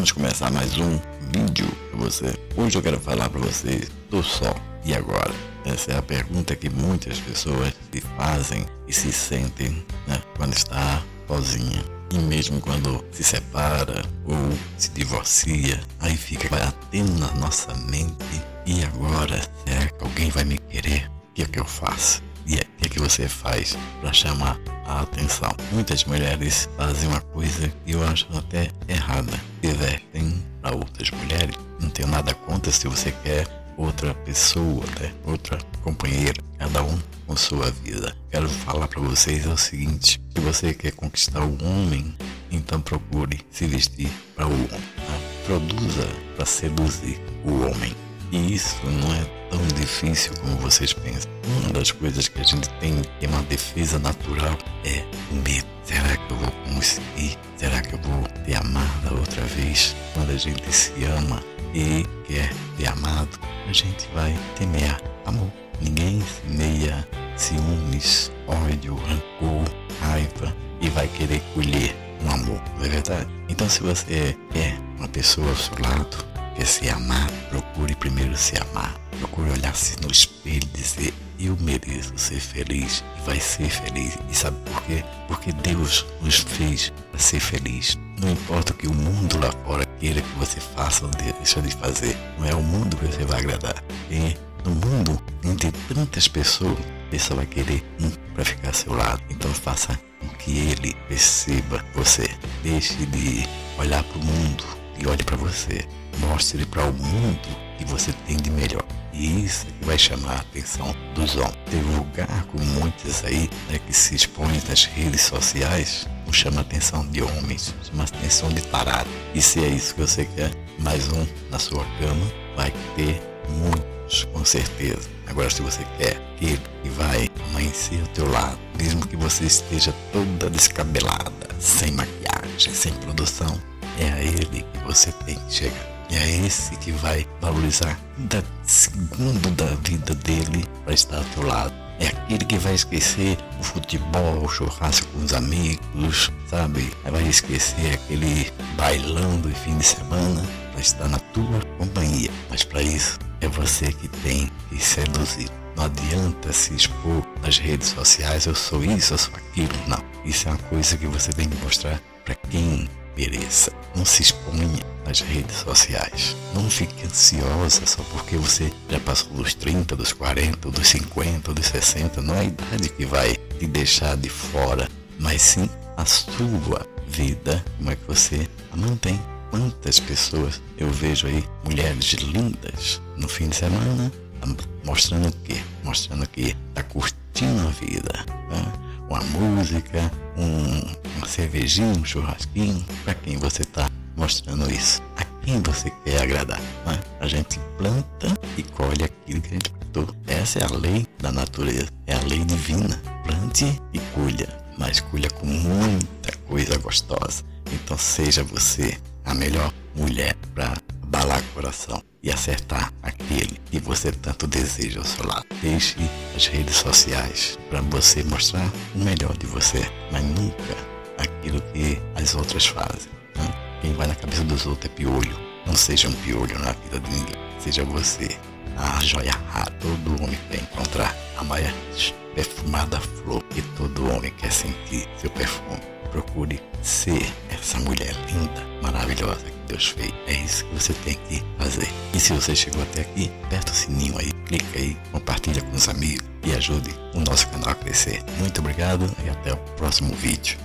Vamos começar mais um vídeo para você. Hoje eu quero falar para vocês do sol. E agora? Essa é a pergunta que muitas pessoas se fazem e se sentem né, quando está sozinha. E mesmo quando se separa ou se divorcia, aí fica batendo na nossa mente. E agora, será que alguém vai me querer? O que é que eu faço? E o que é que você faz para chamar a atenção? Muitas mulheres fazem uma coisa que eu acho até errada. Divertem para outras mulheres. Não tenho nada contra se você quer outra pessoa, né? outra companheira, cada um com sua vida. Quero falar para vocês é o seguinte: se você quer conquistar o homem, então procure se vestir para o homem. Tá? Produza para seduzir o homem. E isso não é tão difícil como vocês pensam. Uma das coisas que a gente tem que é uma defesa natural é o medo. Será que eu vou conseguir? Será que eu vou ter amada outra vez? Quando a gente se ama e quer ser amado, a gente vai temer amor. Ninguém semeia ciúmes, ódio, rancor, raiva e vai querer colher um amor, não é verdade? Então, se você é uma pessoa ao seu lado, quer se amar, procure primeiro se amar. Procure olhar-se no espelho e dizer: Eu mereço ser feliz e vai ser feliz. E sabe por quê? Porque Deus nos fez para ser feliz. Não importa o que o mundo lá fora queira que você faça ou deixe de fazer, não é o mundo que você vai agradar. E no mundo, entre tantas pessoas, você vai querer um para ficar ao seu lado. Então faça com que ele perceba você. Deixe de olhar para o mundo e olhe para você. Mostre para o mundo que você tem de melhor. E isso vai chamar a atenção dos homens. Divulgar com muitos aí né, que se expõem nas redes sociais não chama a atenção de homens, chama a atenção de tarado. E se é isso que você quer, mais um na sua cama, vai ter muitos, com certeza. Agora, se você quer que vai amanhecer ao teu lado, mesmo que você esteja toda descabelada, sem maquiagem, sem produção, é a ele você tem que chegar. E é esse que vai valorizar cada segundo da vida dele para estar ao teu lado. É aquele que vai esquecer o futebol, o churrasco com os amigos, sabe? Vai esquecer aquele bailão do fim de semana para estar na tua companhia. Mas para isso é você que tem que seduzir. Não adianta se expor nas redes sociais, eu sou isso, eu sou aquilo. Não. Isso é uma coisa que você tem que mostrar para quem mereça. Não se exponha nas redes sociais. Não fique ansiosa só porque você já passou dos 30, dos 40, dos 50, dos 60. Não é a idade que vai te deixar de fora, mas sim a sua vida. Como é que você a mantém? Quantas pessoas eu vejo aí, mulheres lindas, no fim de semana, mostrando o quê? Mostrando que está curtindo a vida. Tá? Uma música, um, uma cervejinha, um churrasquinho. Para quem você está mostrando isso? A quem você quer agradar? Né? A gente planta e colhe aquilo que a gente plantou. Essa é a lei da natureza, é a lei divina. Plante e colha, mas colha com muita coisa gostosa. Então seja você a melhor mulher para abalar o coração e acertar aquele que você tanto deseja ao seu lado. Deixe as redes sociais para você mostrar o melhor de você, mas nunca aquilo que as outras fazem. Né? Quem vai na cabeça dos outros é piolho. Não seja um piolho na vida de ninguém. Seja você a joia rara. Todo homem quer encontrar a mais perfumada flor que todo homem quer sentir seu perfume. Procure ser essa mulher linda, maravilhosa que Deus fez. É isso que você tem que fazer. E se você chegou até aqui, aperta o sininho aí, clica aí, compartilha com os amigos e ajude o nosso canal a crescer. Muito obrigado e até o próximo vídeo.